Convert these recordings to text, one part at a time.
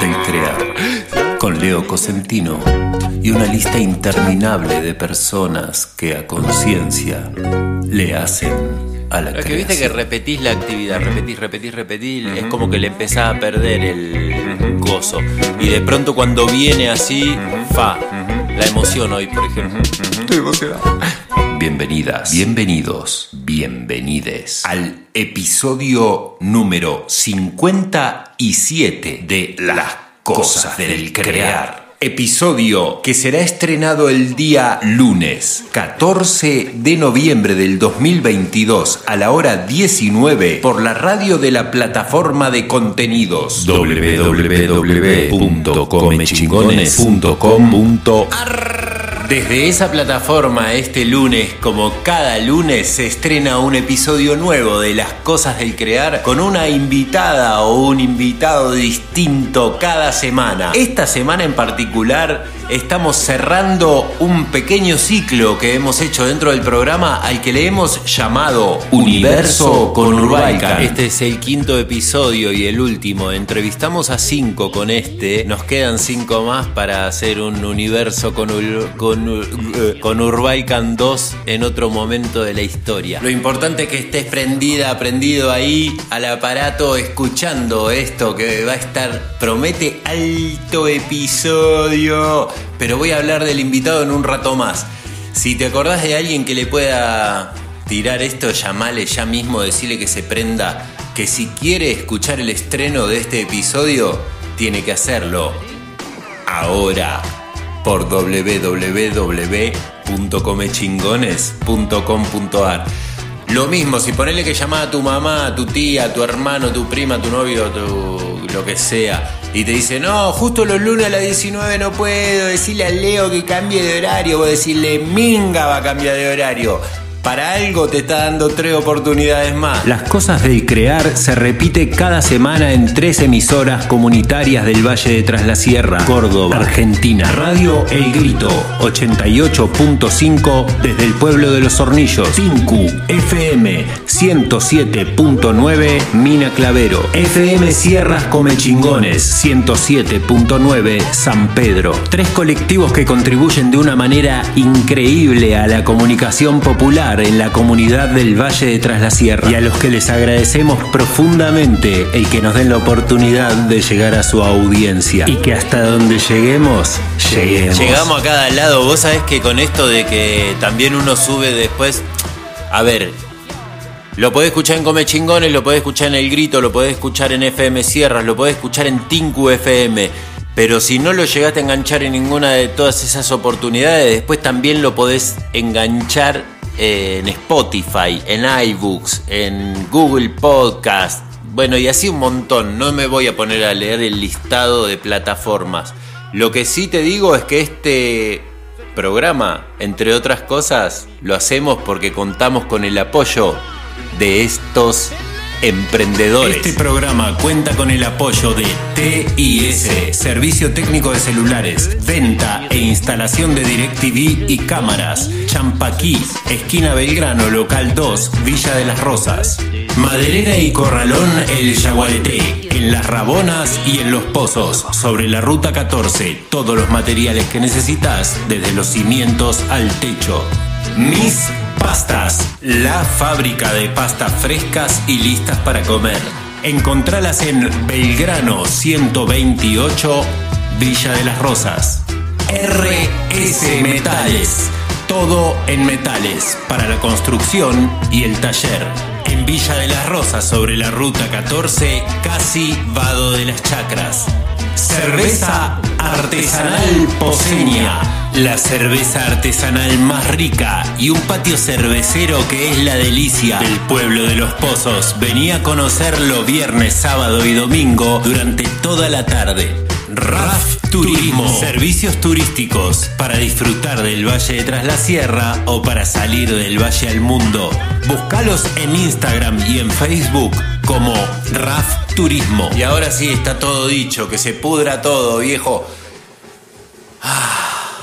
del crear. Con Leo Cosentino y una lista interminable de personas que a conciencia le hacen a la Es que viste que repetís la actividad, repetís, repetís, repetís, es como que le empezás a perder el gozo. Y de pronto cuando viene así, fa, la emoción hoy, por ejemplo. Bienvenidas, bienvenidos, bienvenides. Al episodio número 57 de Las Cosas del Crear. Episodio que será estrenado el día lunes 14 de noviembre del 2022 a la hora 19 por la radio de la plataforma de contenidos www.comechingones.com.ar desde esa plataforma este lunes, como cada lunes, se estrena un episodio nuevo de Las Cosas del Crear con una invitada o un invitado distinto cada semana. Esta semana en particular estamos cerrando un pequeño ciclo que hemos hecho dentro del programa al que le hemos llamado Universo con Urbaica. Este es el quinto episodio y el último. Entrevistamos a cinco con este. Nos quedan cinco más para hacer un universo con, Ur- con, Ur- con Urbaican 2 en otro momento de la historia. Lo importante es que estés prendida, prendido ahí al aparato escuchando esto que va a estar, promete alto episodio. Pero voy a hablar del invitado en un rato más. Si te acordás de alguien que le pueda tirar esto, llamale ya mismo, decirle que se prenda, que si quiere escuchar el estreno de este episodio, tiene que hacerlo ahora por www.comechingones.com.ar. Lo mismo, si ponele que llamás a tu mamá, a tu tía, a tu hermano, tu prima, tu novio, tu lo que sea, y te dice, no, justo los lunes a las 19 no puedo, decirle al Leo que cambie de horario, o decirle, Minga va a cambiar de horario. Para algo te está dando tres oportunidades más. Las cosas del crear se repite cada semana en tres emisoras comunitarias del Valle de Tras la Sierra, Córdoba, Argentina. Radio El Grito, 88.5 desde el pueblo de los Hornillos. Tinku FM, 107.9 Mina Clavero. FM Sierras Comechingones, 107.9 San Pedro. Tres colectivos que contribuyen de una manera increíble a la comunicación popular en la comunidad del Valle de Tras la Sierra y a los que les agradecemos profundamente el que nos den la oportunidad de llegar a su audiencia y que hasta donde lleguemos, lleguemos. Llegamos a cada lado. Vos sabés que con esto de que también uno sube después. A ver. Lo podés escuchar en Come Chingones, lo podés escuchar en El Grito, lo podés escuchar en FM Sierras, lo podés escuchar en Tinku FM. Pero si no lo llegaste a enganchar en ninguna de todas esas oportunidades, después también lo podés enganchar en Spotify, en iBooks, en Google Podcast. Bueno, y así un montón. No me voy a poner a leer el listado de plataformas. Lo que sí te digo es que este programa, entre otras cosas, lo hacemos porque contamos con el apoyo de estos emprendedores. Este programa cuenta con el apoyo de TIS, Servicio Técnico de Celulares, Venta e Instalación de DirecTV y Cámaras. Champaquí, esquina Belgrano, local 2, Villa de las Rosas. Maderera y Corralón El Yaguareté, en Las Rabonas y en Los Pozos, sobre la Ruta 14. Todos los materiales que necesitas, desde los cimientos al techo. Miss Pastas, la fábrica de pastas frescas y listas para comer. Encontralas en Belgrano 128, Villa de las Rosas. RS Metales, todo en metales para la construcción y el taller. En Villa de las Rosas, sobre la ruta 14, casi Vado de las Chacras. Cerveza artesanal poseña, la cerveza artesanal más rica y un patio cervecero que es la delicia del pueblo de los pozos. Venía a conocerlo viernes, sábado y domingo durante toda la tarde. RAF Turismo. Servicios turísticos para disfrutar del Valle de Tras la Sierra o para salir del Valle al mundo. Búscalos en Instagram y en Facebook como RAF Turismo. Y ahora sí está todo dicho, que se pudra todo, viejo. Ah.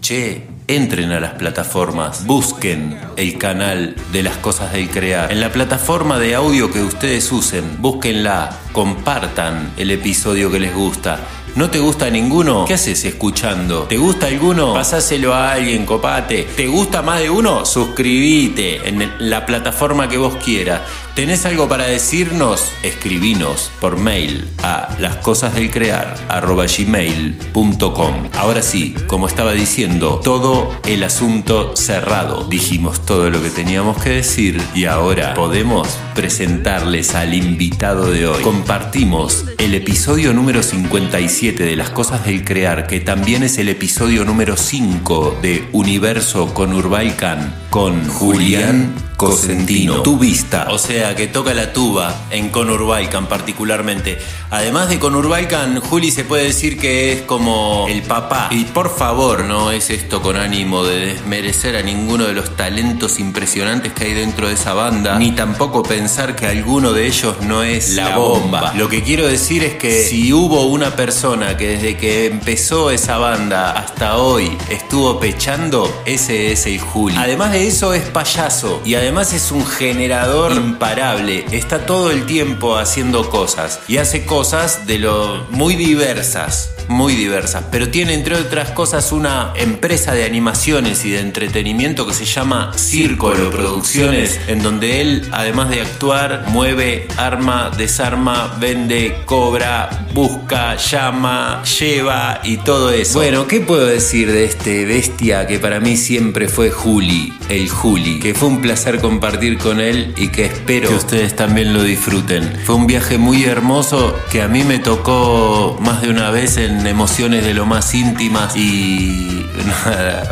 Che entren a las plataformas, busquen el canal de las cosas del crear. En la plataforma de audio que ustedes usen, búsquenla, compartan el episodio que les gusta. ¿No te gusta ninguno? ¿Qué haces escuchando? ¿Te gusta alguno? Pasáselo a alguien, copate. ¿Te gusta más de uno? Suscribite en la plataforma que vos quieras. ¿Tenés algo para decirnos? Escribinos por mail a lascosasdelcrear.gmail.com Ahora sí, como estaba diciendo, todo el asunto cerrado. Dijimos todo lo que teníamos que decir y ahora podemos presentarles al invitado de hoy. Compartimos el episodio número 57 de Las Cosas del Crear, que también es el episodio número 5 de Universo con Urbaican, con Julián Cosentino. Tu vista, o sea que toca la tuba en Conurbaican particularmente. Además de Conurbaican, Juli se puede decir que es como el papá. Y por favor, no es esto con ánimo de desmerecer a ninguno de los talentos impresionantes que hay dentro de esa banda, ni tampoco pensar que alguno de ellos no es la, bomba. Lo que quiero decir es que si hubo una persona que desde que empezó esa banda hasta hoy estuvo pechando, ese es el Juli. Además de eso es payaso y además es un generador imparable. Está todo el tiempo haciendo cosas y hace cosas de lo muy diversas, muy diversas, pero tiene entre otras cosas una empresa de animaciones y de entretenimiento que se llama Círculo Producciones, en donde él, además de actuar, mueve, arma, desarma, vende, cobra, busca, llama, lleva y todo eso. Bueno, ¿qué puedo decir de este bestia que para mí siempre fue Juli, el Juli? Que fue un placer compartir con él y que espero que ustedes también lo disfruten. Fue un viaje muy hermoso que a mí me tocó más de una vez en emociones de lo más íntimas y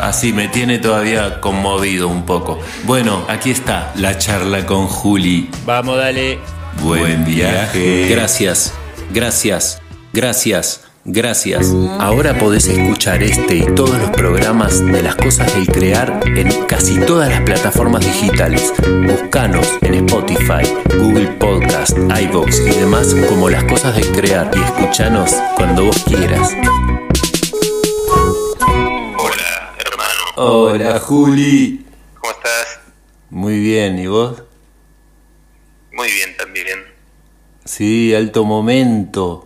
así me tiene todavía conmovido un poco. Bueno, aquí está la charla con Juli. Vamos, dale. Buen viaje. Gracias, gracias, gracias. Gracias. Ahora podés escuchar este y todos los programas de las cosas del crear en casi todas las plataformas digitales. Buscanos en Spotify, Google Podcast, iVoox y demás como las cosas del crear y escuchanos cuando vos quieras. Hola, hermano. Hola, Juli. ¿Cómo estás? Muy bien, ¿y vos? Muy bien también. Sí, alto momento.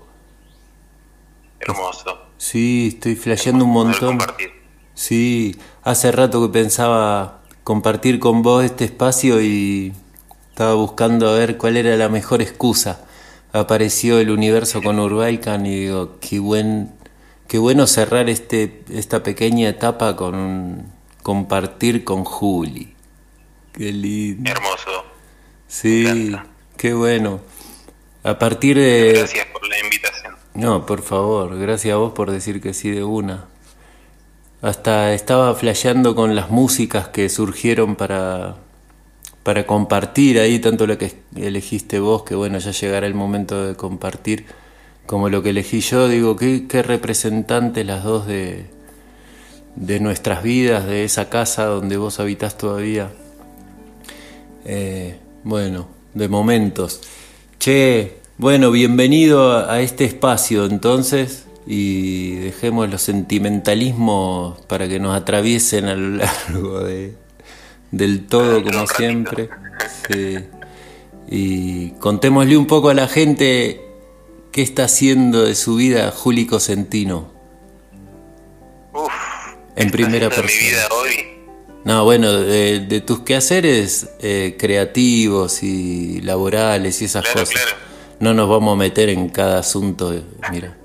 Hermoso. Sí, estoy flasheando un montón. Sí, hace rato que pensaba compartir con vos este espacio y estaba buscando a ver cuál era la mejor excusa. Apareció el universo con Urbaican y digo, qué buen, qué bueno cerrar este, esta pequeña etapa con un compartir con Juli. Qué lindo. Hermoso. Sí, qué bueno. A partir de... Gracias por. No, por favor, gracias a vos por decir que sí de una. Hasta estaba flasheando con las músicas que surgieron para, para compartir ahí, tanto la que elegiste vos, que bueno, ya llegará el momento de compartir, como lo que elegí yo, digo, qué, qué representantes las dos de, de nuestras vidas, de esa casa donde vos habitás todavía. Eh, bueno, de momentos. Che, bueno, bienvenido a este espacio entonces y dejemos los sentimentalismos para que nos atraviesen a lo largo de, del todo como siempre. Y contémosle un poco a la gente qué está haciendo de su vida Juli Cosentino. Uf, en primera persona. mi vida hoy? No, bueno, de, tus quehaceres eh, creativos y laborales y esas cosas. No nos vamos a meter en cada asunto, mira.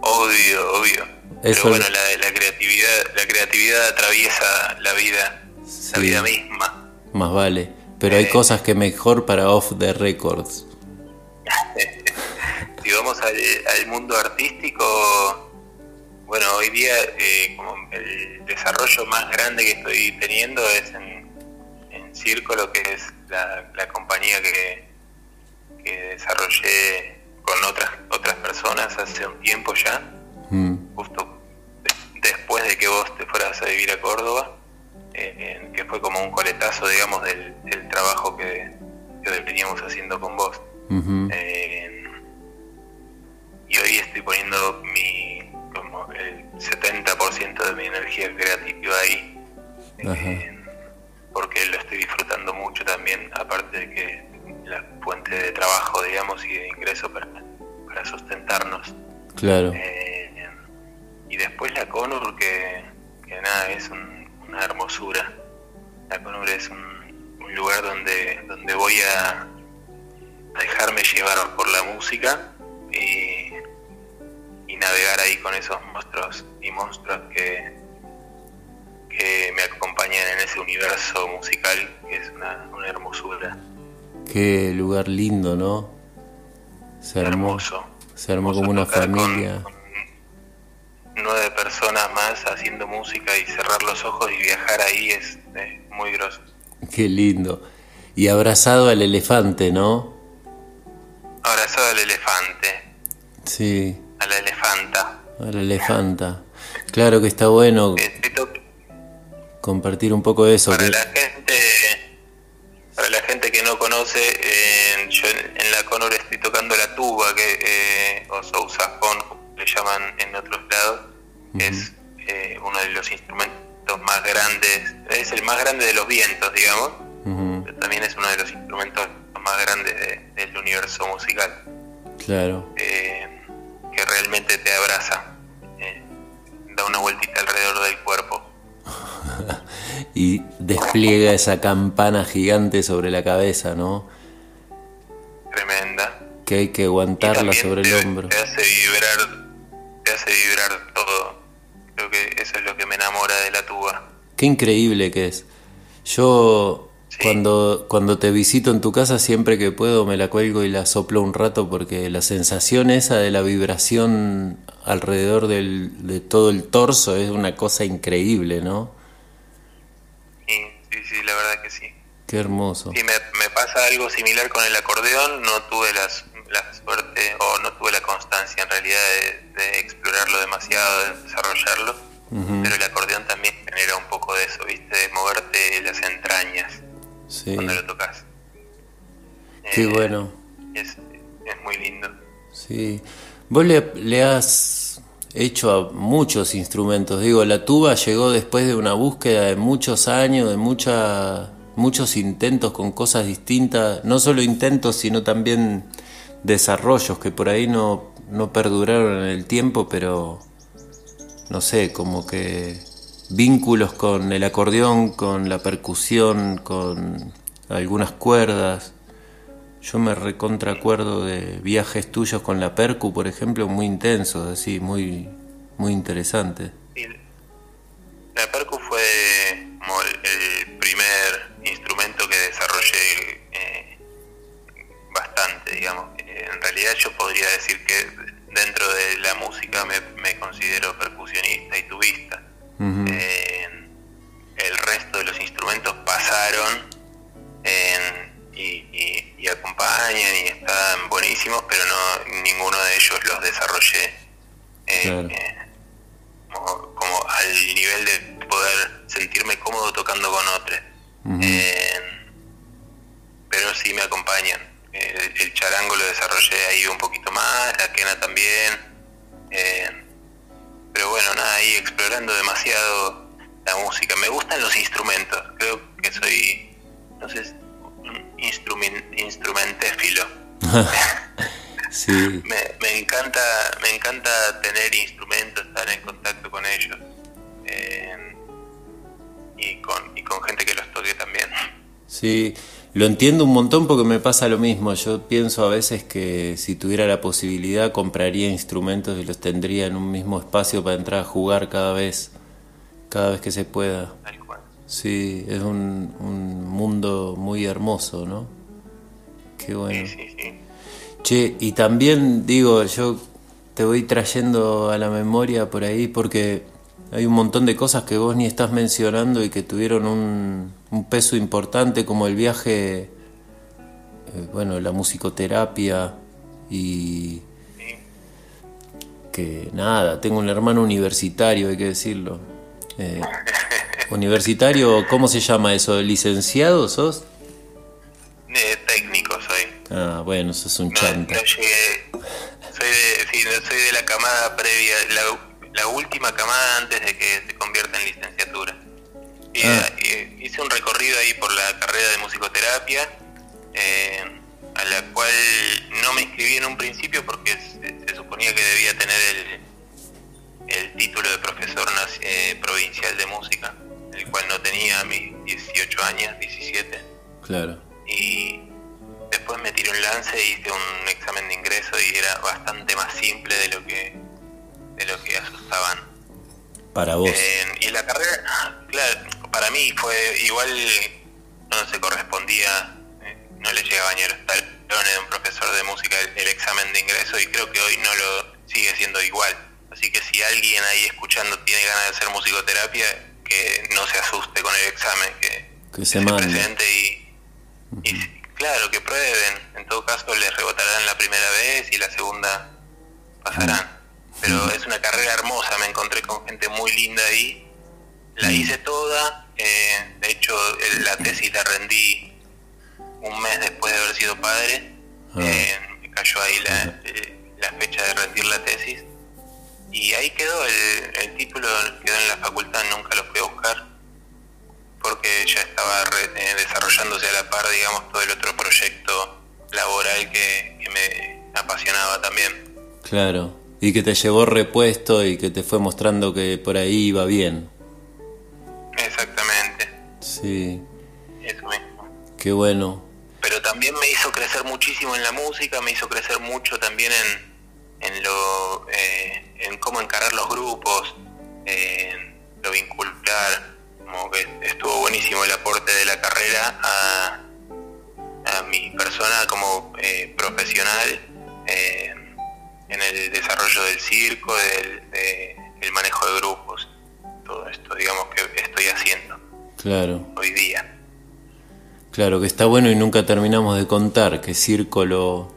Obvio, obvio. Pero bueno, la, la, creatividad, la creatividad atraviesa la vida, la vida misma. Más vale. Pero hay eh. cosas que mejor para off the records. si vamos al, mundo artístico, bueno, hoy día eh, como el desarrollo más grande que estoy teniendo es en, en Círculo, que es la, compañía que, desarrollé con otras otras personas hace un tiempo ya, mm. justo después de que vos te fueras a vivir a Córdoba, eh, que fue como un coletazo, digamos, del, trabajo que, que, veníamos haciendo con vos. y hoy estoy poniendo mi como el 70% de mi energía creativa ahí. porque lo estoy disfrutando mucho también, aparte de que la fuente de trabajo, digamos, y de ingreso para, para sustentarnos. Claro. y después la Conur, que, que nada, es una hermosura. La Conur es un, lugar donde, donde voy a, dejarme llevar por la música y, navegar ahí con esos monstruos y monstruos que, que me acompañan en ese universo musical que es una, hermosura. Qué lugar lindo, ¿no? Se armó, hermoso. Se armó como una familia. nueve personas más haciendo música y cerrar los ojos y viajar ahí es, es muy grosso. Qué lindo. Y abrazado al elefante, ¿no? Abrazado al elefante. Sí. A la elefanta. A la elefanta. Claro que está bueno compartir un poco de eso. Para la gente, para la gente que no conoce, eh, yo en, la Conor estoy tocando la tuba, que eh, o sousafón, le llaman en otros lados, es eh, uno de los instrumentos más grandes, es el más grande de los vientos, digamos también es uno de los instrumentos más grandes del universo musical. Claro. Eh, que realmente te abraza, da una vueltita alrededor del cuerpo. y despliega esa campana gigante sobre la cabeza, ¿no? Tremenda. Que hay que aguantarla sobre el hombro. Te hace vibrar, te hace vibrar todo. Creo que eso es lo que me enamora de la tuba. Qué increíble que es. Yo cuando, cuando te visito en tu casa, siempre que puedo me la cuelgo y la soplo un rato porque la sensación esa de la vibración alrededor del, de todo el torso es una cosa increíble, ¿no? Sí, sí, sí, la verdad que sí. Qué hermoso. Sí, me, me pasa algo similar con el acordeón, no tuve las, la suerte o no tuve la constancia en realidad de, explorarlo demasiado, de desarrollarlo, pero el acordeón también genera un poco de eso, ¿viste? De moverte las entrañas cuando lo tocas. Qué eh, bueno. Es, muy lindo. Sí. Vos le, has hecho a muchos instrumentos. Digo, la tuba llegó después de una búsqueda de muchos años, de mucha, muchos intentos con cosas distintas. No solo intentos, sino también desarrollos que por ahí no, no perduraron en el tiempo, pero no sé, como que vínculos con el acordeón, con la percusión, con algunas cuerdas. Yo me recontracuerdo de viajes tuyos con la percu, por ejemplo, muy intensos, así, muy, muy interesantes. La percu fue el, primer instrumento que desarrollé eh, bastante, digamos. En realidad yo podría decir que dentro de la música me considero percusionista y tubista eh, el resto de los instrumentos pasaron y, acompañan y están buenísimos, pero no ninguno de ellos los desarrollé eh, eh, como, al nivel de poder sentirme cómodo tocando con otros. pero bueno, sí me acompañan. El charango lo desarrollé ahí un poquito más, la quena también. Ahí explorando demasiado la música. Me gustan los instrumentos. Creo que soy, un instrument, instrumentéfilo. sí. me, me, encanta, me encanta tener instrumentos, estar en contacto con ellos. Eh, y, con, y con gente que los toque también. Sí, lo entiendo un montón porque me pasa lo mismo. Yo pienso a veces que si tuviera la posibilidad compraría instrumentos y los tendría en un mismo espacio para entrar a jugar cada vez, cada vez que se pueda. Sí, es un, un mundo muy hermoso, ¿no? Qué bueno. Sí, sí, sí. Che, y también digo, yo te voy trayendo a la memoria por ahí porque hay un montón de cosas que vos ni estás mencionando y que tuvieron un, un peso importante como el viaje, eh, bueno, la musicoterapia y que nada, tengo un hermano universitario, hay que decirlo. Eh, universitario, ¿cómo se llama eso? ¿Licenciado sos? Eh, técnico soy. Ah, bueno, sos un no, chanta. No llegué, soy de, sí, soy de la camada previa, la, la última camada antes de que se convierta en licenciatura. Y, Ah. eh, hice un recorrido ahí por la carrera de musicoterapia, eh, a la cual no me inscribí en un principio porque se, se suponía que debía tener el, el título de profesor eh, provincial de música, el cual no tenía a mis 18 años, 17 Claro. y después me tiré un lance e hice un examen de ingreso y era bastante más simple de lo que de lo que asustaban. Para vos. Eh, y la carrera, claro, para mí fue igual, no se correspondía, eh, no le llegaba ni a los talones de un profesor de música el, el examen de ingreso y creo que hoy no lo sigue siendo igual. Así que si alguien ahí escuchando tiene ganas de hacer musicoterapia, que no se asuste con el examen, que, Que se presente y, y claro, que prueben. En todo caso les rebotarán la primera vez y la segunda pasarán. Pero es una carrera hermosa, me encontré con gente muy linda ahí. La hice toda, eh, de hecho la tesis la rendí un mes después de haber sido padre. Ah. Eh, me cayó ahí la, eh, la fecha de rendir la tesis. Y ahí quedó el, el título, quedó en la facultad, nunca lo fui a buscar porque ya estaba re- eh, desarrollándose a la par, digamos, todo el otro proyecto laboral que, que me apasionaba también. Claro. Y que te llevó repuesto y que te fue mostrando que por ahí iba bien. Exactamente, Sí. eso mismo. Qué bueno. Pero también me hizo crecer muchísimo en la música, me hizo crecer mucho también en, en lo eh, en cómo encarar los grupos, en lo vincular, como que estuvo buenísimo el aporte de la carrera a, a mi persona como eh, profesional eh, en el desarrollo del circo, del de- el manejo de grupos, todo esto digamos que estoy haciendo Claro. hoy día. Claro, que está bueno y nunca terminamos de contar que Círculo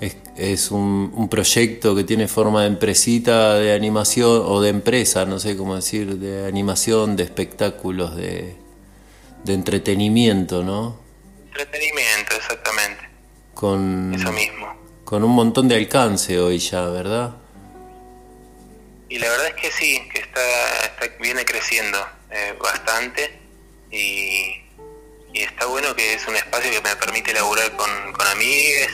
es, es un, un proyecto que tiene forma de empresita de animación o de empresa, no sé cómo decir, de animación, de espectáculos, de, de entretenimiento, ¿no? Entretenimiento, exactamente, Con, eso mismo. con un montón de alcance hoy ya, ¿verdad? Y la verdad es que sí, está, está viene creciendo eh, bastante y, y está bueno que es un espacio que me permite laburar con, con amigues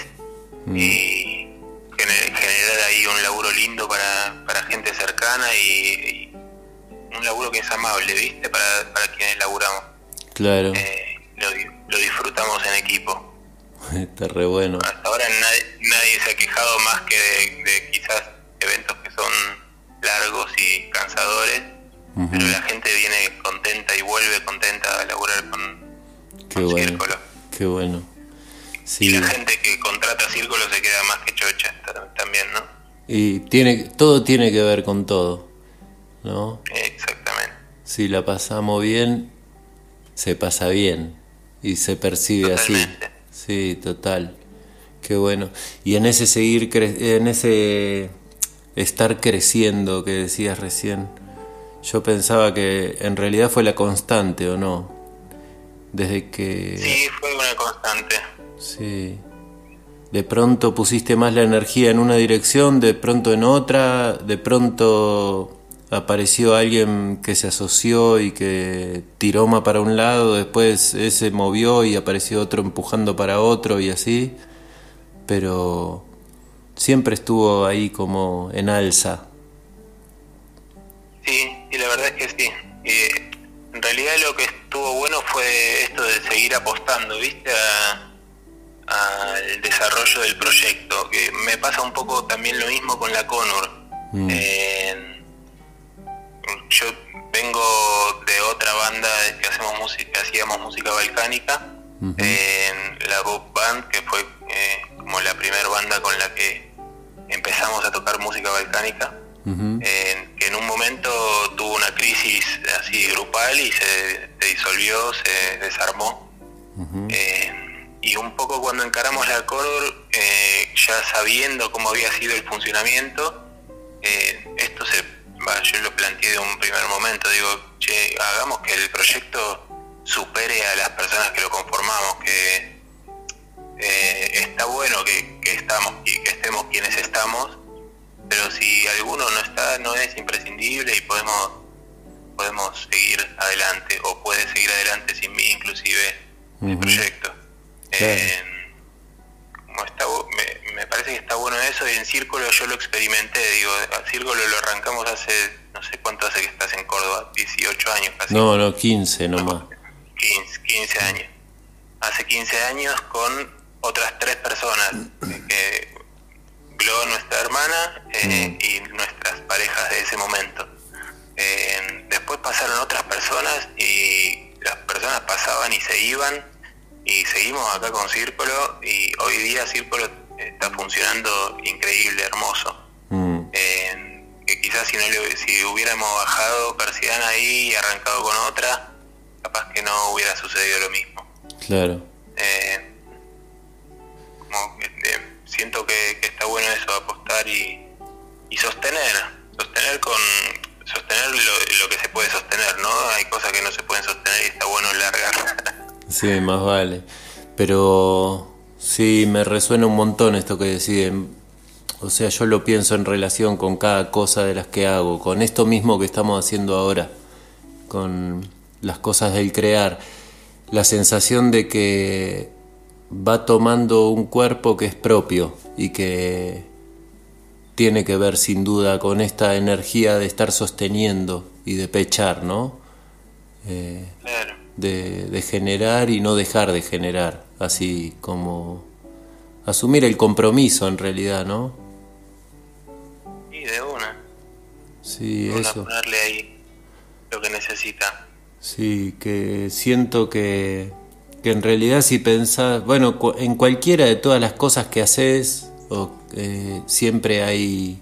y gener- generar ahí un laburo lindo para, para gente cercana y, y un laburo que es amable, ¿viste? Para, para quienes laburamos. Claro, Eh, lo, di- lo disfrutamos en equipo. está re bueno. Hasta ahora nadie, nadie se ha quejado más que de, de quizás eventos que son largos y cansadores, pero la gente viene contenta y vuelve contenta a laburar con, Qué con bueno, Círculo. qué bueno. Y la gente que contrata Círculo se queda más que chocha ta- también, ¿no? Y tiene, todo tiene que ver con todo, ¿no? Exactamente. Si la pasamos bien, se pasa bien y se percibe así. Totalmente. Sí, total. Qué bueno. Y en ese seguir, cre- en ese estar creciendo que decías recién, yo pensaba que en realidad fue la constante, ¿o no? Desde que... Sí, fue una constante. Sí. De pronto pusiste más la energía en una dirección, de pronto en otra, de pronto apareció alguien que se asoció y que tiró más para un lado, después ese movió y apareció otro empujando para otro y así, pero siempre estuvo ahí como en alza. Sí, y la verdad es que sí. en realidad lo que estuvo bueno fue esto de seguir apostando, ¿viste? al desarrollo del proyecto, que me pasa un poco también lo mismo con la Conor. Mm yo vengo de otra banda que hacemos música, hacíamos música balcánica, en la Bob Band, que fue eh, como la primera banda con la que empezamos a tocar música balcánica, que en un momento tuvo una crisis así grupal y se, disolvió, se desarmó. y un poco cuando encaramos la Cordor, eh, ya sabiendo cómo había sido el funcionamiento, eh, esto se yo lo planteé de un primer momento, digo, che, hagamos que el proyecto supere a las personas que lo conformamos, que eh, está bueno que, estamos y que estemos quienes estamos, pero si alguno no está, no es imprescindible y podemos podemos seguir adelante o puede seguir adelante sin mí inclusive el proyecto. Eh, me, parece que está bueno eso y en Círculo yo lo experimenté, digo, a Círculo lo arrancamos hace, no sé cuánto hace que estás en Córdoba, 18 años casi. No, no, 15 nomás. 15, 15 años. Hace 15 años con otras tres personas, que Glo, nuestra hermana, eh, mm. y nuestras parejas de ese momento. Eh, después pasaron otras personas y las personas pasaban y se iban y seguimos acá con Círculo y hoy día Círculo está funcionando increíble, hermoso. Mm. Eh, que quizás si no si hubiéramos bajado Persiana ahí y arrancado con otra, capaz que no hubiera sucedido lo mismo. Claro. Eh, eh, siento que, está bueno eso, apostar y, y sostener, sostener con sostener lo, lo, que se puede sostener, ¿no? Hay cosas que no se pueden sostener y está bueno largar. Sí, más vale. Pero sí, me resuena un montón esto que deciden. O sea, yo lo pienso en relación con cada cosa de las que hago, con esto mismo que estamos haciendo ahora, con las cosas del crear. La sensación de que va tomando un cuerpo que es propio y que tiene que ver sin duda con esta energía de estar sosteniendo y de pechar, ¿no? Eh, claro de, generar y no dejar de generar, así como asumir el compromiso en realidad, ¿no? Sí, de una. Sí, eso. Ponerle ahí lo que necesita. Sí, que siento que, que en realidad si pensás, bueno, en cualquiera de todas las cosas que haces, eh, siempre hay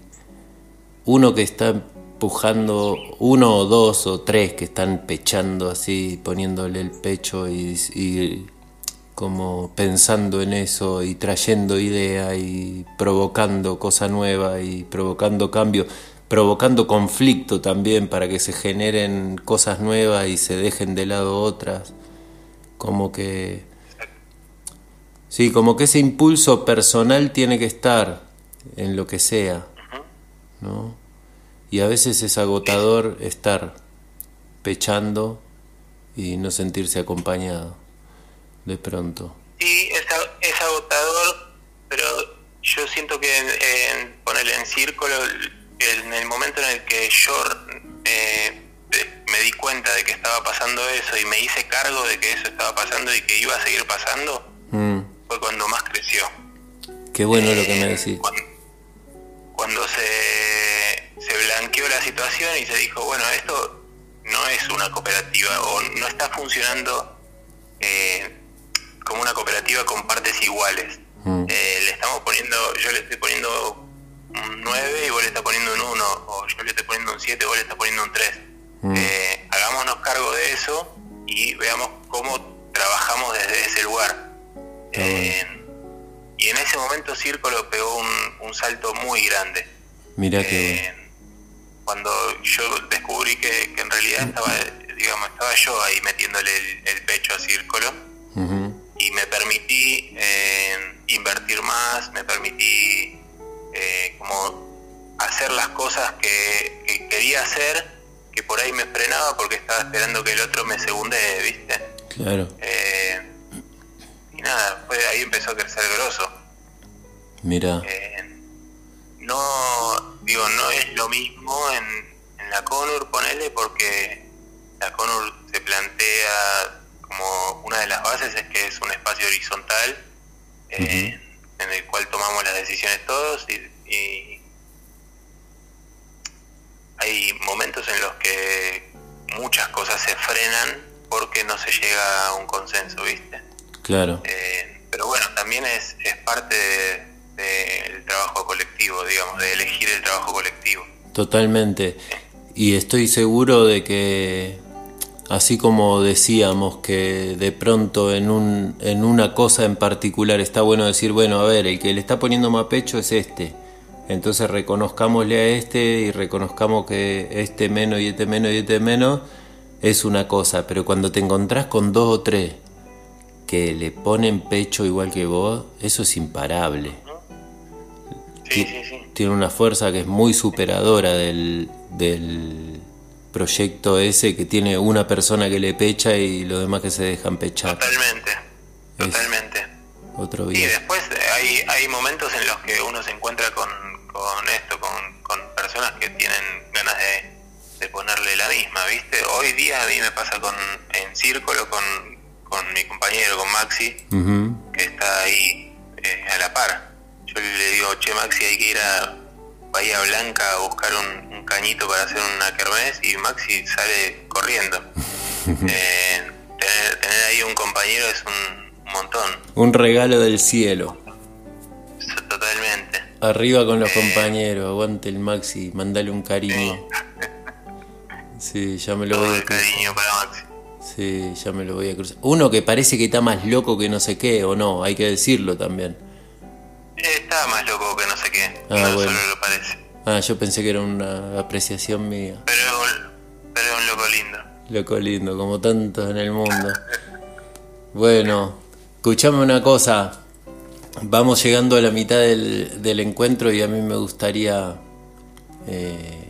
uno que está empujando uno o dos o tres que están pechando así, poniéndole el pecho y, como pensando en eso y trayendo idea y provocando cosa nueva y provocando cambio, provocando conflicto también para que se generen cosas nuevas y se dejen de lado otras. Como que... Sí, como que ese impulso personal tiene que estar en lo que sea, ¿no? Y a veces es agotador estar pechando y no sentirse acompañado de pronto. Sí, es, agotador, pero yo siento que en, ponerle en círculo, en el momento en el que yo eh, me di cuenta de que estaba pasando eso y me hice cargo de que eso estaba pasando y que iba a seguir pasando, mm. fue cuando más creció. Qué bueno lo que me eh, decís. cuando Que cuando yo descubrí que, en realidad estaba, digamos, estaba yo ahí metiéndole el, pecho a Círculo y me permití eh, invertir más, me permití eh, como hacer las cosas que, quería hacer, que por ahí me frenaba porque estaba esperando que el otro me segunde, ¿viste? Claro. Eh, y nada, fue, ahí empezó a crecer grosso. Mira digo, no es lo mismo en, en la Conur, porque la Conur se plantea como una de las bases es que es un espacio horizontal eh, en el cual tomamos las decisiones todos y, hay momentos en los que muchas cosas se frenan porque no se llega a un consenso, ¿viste? Claro. Eh, pero bueno, también es, es parte del trabajo colectivo, digamos, de elegir el trabajo colectivo. Totalmente. Y estoy seguro de que Así como decíamos que de pronto en, un, en una cosa en particular está bueno decir, bueno, a ver, el que le está poniendo más pecho es este. Entonces reconozcámosle a este y reconozcamos que este menos y este menos y este menos es una cosa. Pero cuando te encontrás con dos o tres que le ponen pecho igual que vos, eso es imparable. Tiene una fuerza que es muy superadora del, del proyecto ese que tiene una persona que le pecha y los demás que se dejan pechar. Totalmente, totalmente. otro día. Y después hay, hay momentos en los que uno se encuentra con, esto, con, personas que tienen ganas de, ponerle la misma, ¿viste? Hoy día a mí me pasa con en círculo con, con mi compañero, con Maxi, que está ahí eh, a la par. Yo le digo, che Maxi, hay que ir a Bahía Blanca a buscar un, cañito para hacer una kermés y Maxi sale corriendo. Eh, tener, ahí un compañero es un, montón. Un regalo del cielo. Totalmente. Arriba con los eh, compañeros, aguante el Maxi, mandale un cariño. Sí, ya me lo voy a cruzar. cariño para Maxi. Sí, ya me lo voy a cruzar. Uno que parece que está más loco que no sé qué, o no, hay que decirlo también. Está más loco que no sé qué. Ah, no solo lo parece. Ah, yo pensé que era una apreciación mía. Pero, pero es un loco lindo. Loco lindo, como tantos en el mundo. bueno, escuchame una cosa. Vamos llegando a la mitad del, del encuentro y a mí me gustaría eh,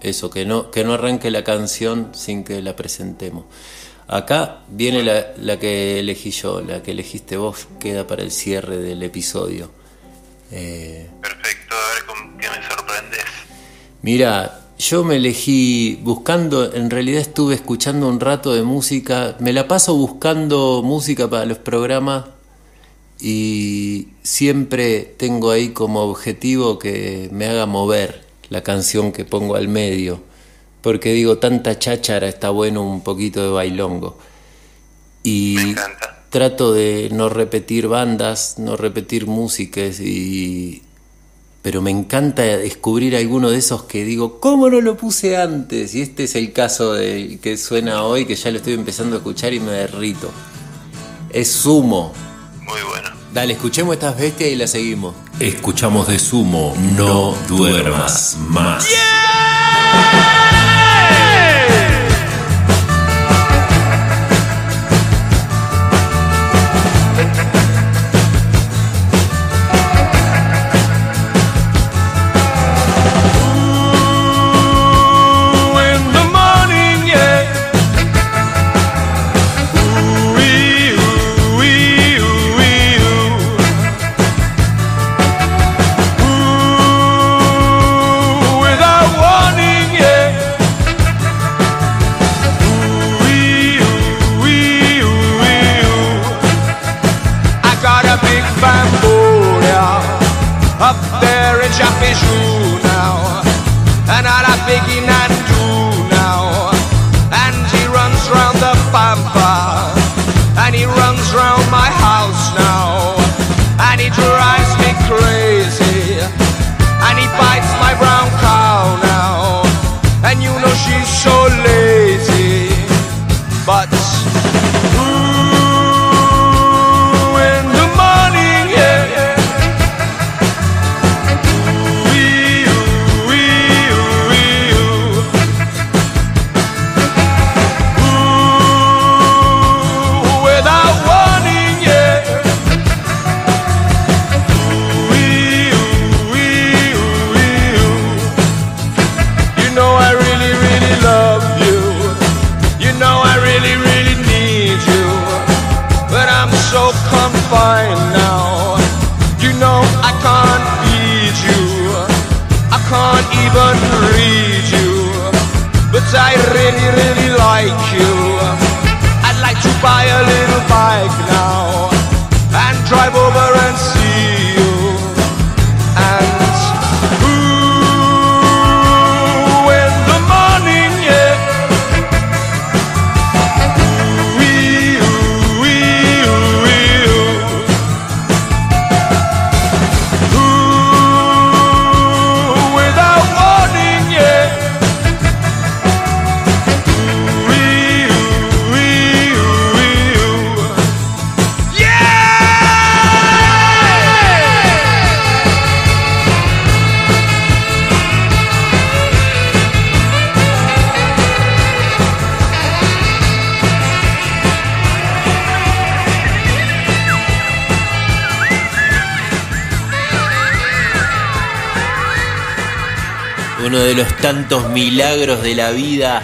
eso, que no, que no arranque la canción sin que la presentemos. Acá viene la, la, que elegí yo, la que elegiste vos, queda para el cierre del episodio. Eh, Perfecto, a ver con qué me sorprendes. Mira, yo me elegí buscando, en realidad estuve escuchando un rato de música, me la paso buscando música para los programas y siempre tengo ahí como objetivo que me haga mover la canción que pongo al medio, porque digo, tanta cháchara está bueno un poquito de bailongo. Y me encanta trato de no repetir bandas, no repetir músicas y pero me encanta descubrir alguno de esos que digo, ¿cómo no lo puse antes? Y este es el caso del que suena hoy, que ya lo estoy empezando a escuchar y me derrito. Es Sumo. Muy bueno. Dale, escuchemos estas bestias y la seguimos. Escuchamos de Sumo, no, duermas más. I milagros de la vida,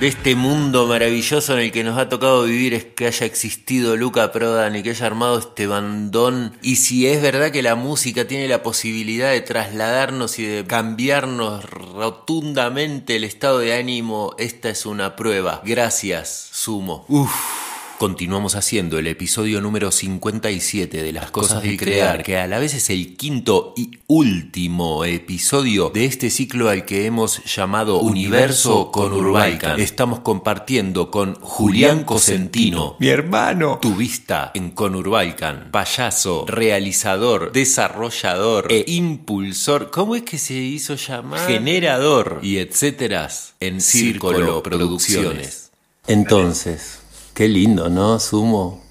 de este mundo maravilloso en el que nos ha tocado vivir, es que haya existido Luca Prodan y que haya armado este bandón. Y si es verdad que la música tiene la posibilidad de trasladarnos y de cambiarnos rotundamente el estado de ánimo, esta es una prueba. Gracias, Sumo. Uf. Continuamos haciendo el episodio número 57 de Las Cosas de Crear, que a la vez es el quinto y último episodio de este ciclo al que hemos llamado Universo con Urbaican. Estamos compartiendo con Julián Cosentino, Mi hermano. tu vista en Conurbaican, payaso, realizador, desarrollador e impulsor, ¿cómo es que se hizo llamar? Generador y etcétera en Círculo Producciones. Entonces, qué lindo, ¿no? Sumo.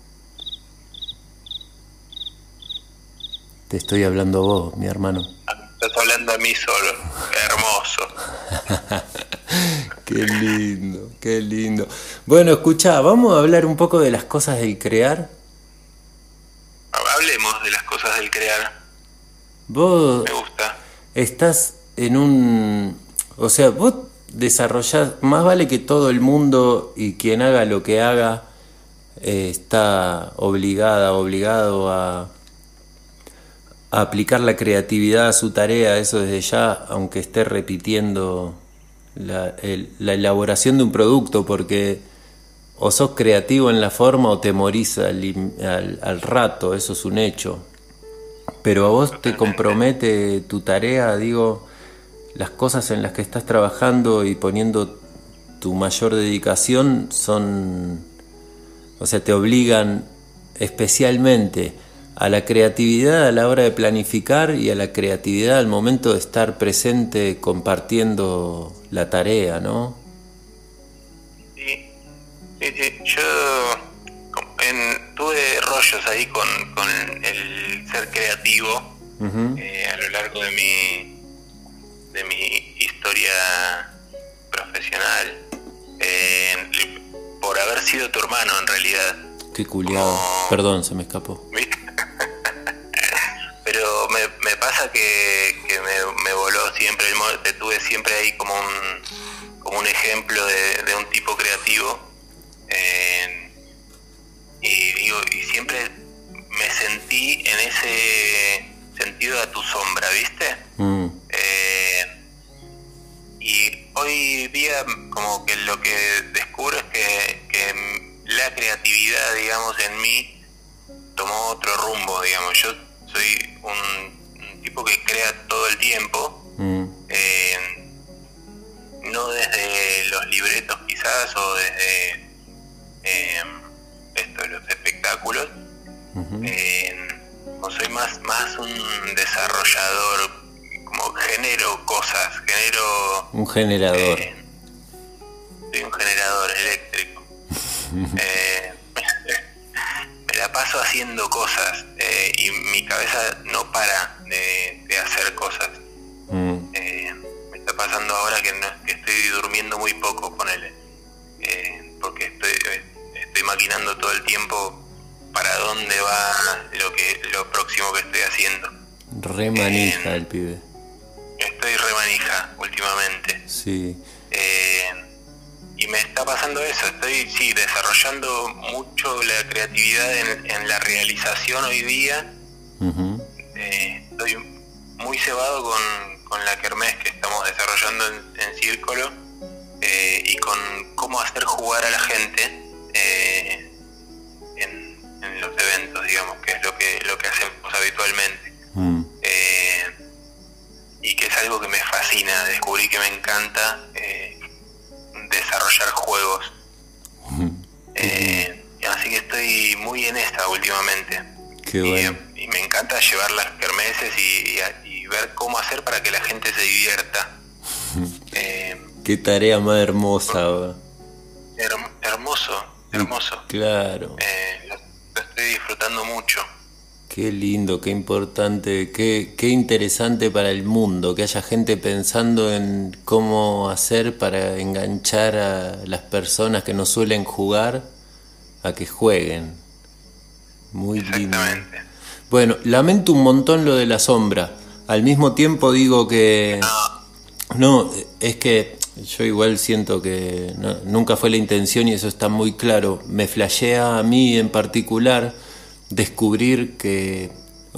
Te estoy hablando a vos, mi hermano. Estás hablando a mí solo. Hermoso. Qué lindo, qué lindo. Bueno, escucha, vamos a hablar un poco de las cosas del crear. Hablemos de las cosas del crear. Vos Me gusta. estás en un... O sea, vos desarrollás, más vale que todo el mundo y quien haga lo que haga eh, está obligada, obligado a, a aplicar la creatividad a su tarea, eso desde ya, aunque esté repitiendo la, el- la elaboración de un producto, porque o sos creativo en la forma o te morís al rato, eso es un hecho. Pero a vos te compromete tu tarea, digo, las cosas en las que estás trabajando y poniendo tu mayor dedicación son, o sea, te obligan especialmente a la creatividad a la hora de planificar y a la creatividad al momento de estar presente compartiendo la tarea, ¿no? Sí, sí, sí. Yo en- tuve rollos ahí con, con el ser creativo eh, a lo largo de mi, historia profesional. eh, por haber sido tu hermano en realidad. Qué culiado. Perdón, se me escapó. Pero me, me pasa que, que me, me voló siempre, te tuve siempre ahí como un, como un ejemplo de, de un tipo creativo. eh, y digo, y siempre me sentí en ese sentido a tu sombra, ¿viste? Mm, día como que lo que descubro es que, que la creatividad, digamos, en mí tomó otro rumbo, digamos. Yo soy un, un tipo que crea todo el tiempo, mm, eh, no desde los libretos quizás o desde eh, esto, los espectáculos. Eh, como soy más, más un desarrollador, como genero cosas, genero... Un generador. eh, soy un generador eléctrico. Eh, me la paso haciendo cosas eh, y mi cabeza no para de, de hacer cosas. Mm, Eh, me está pasando ahora que, no, que estoy durmiendo muy poco con él. porque estoy, eh, estoy maquinando todo el tiempo para dónde va lo que lo próximo que estoy haciendo. Re manija el pibe. Estoy remanija últimamente. Sí. Eh, y me está pasando eso, estoy sí desarrollando mucho la creatividad en, en la realización hoy día eh, cebado con, con la kermés que estamos desarrollando en, Círculo eh, y con cómo hacer jugar a la gente eh, en, los eventos, digamos, que es lo que, lo que hacemos habitualmente. Qué tarea más hermosa. hermoso, hermoso. Claro. Eh, lo, estoy disfrutando mucho. Qué lindo, qué importante, qué, qué interesante para el mundo, que haya gente pensando en cómo hacer para enganchar a las personas que no suelen jugar a que jueguen. Muy lindo. Bueno, lamento un montón lo de la sombra. Al mismo tiempo digo que... No, es que yo igual siento que nunca fue la intención y eso está muy claro. Me flashea a mí en particular descubrir que...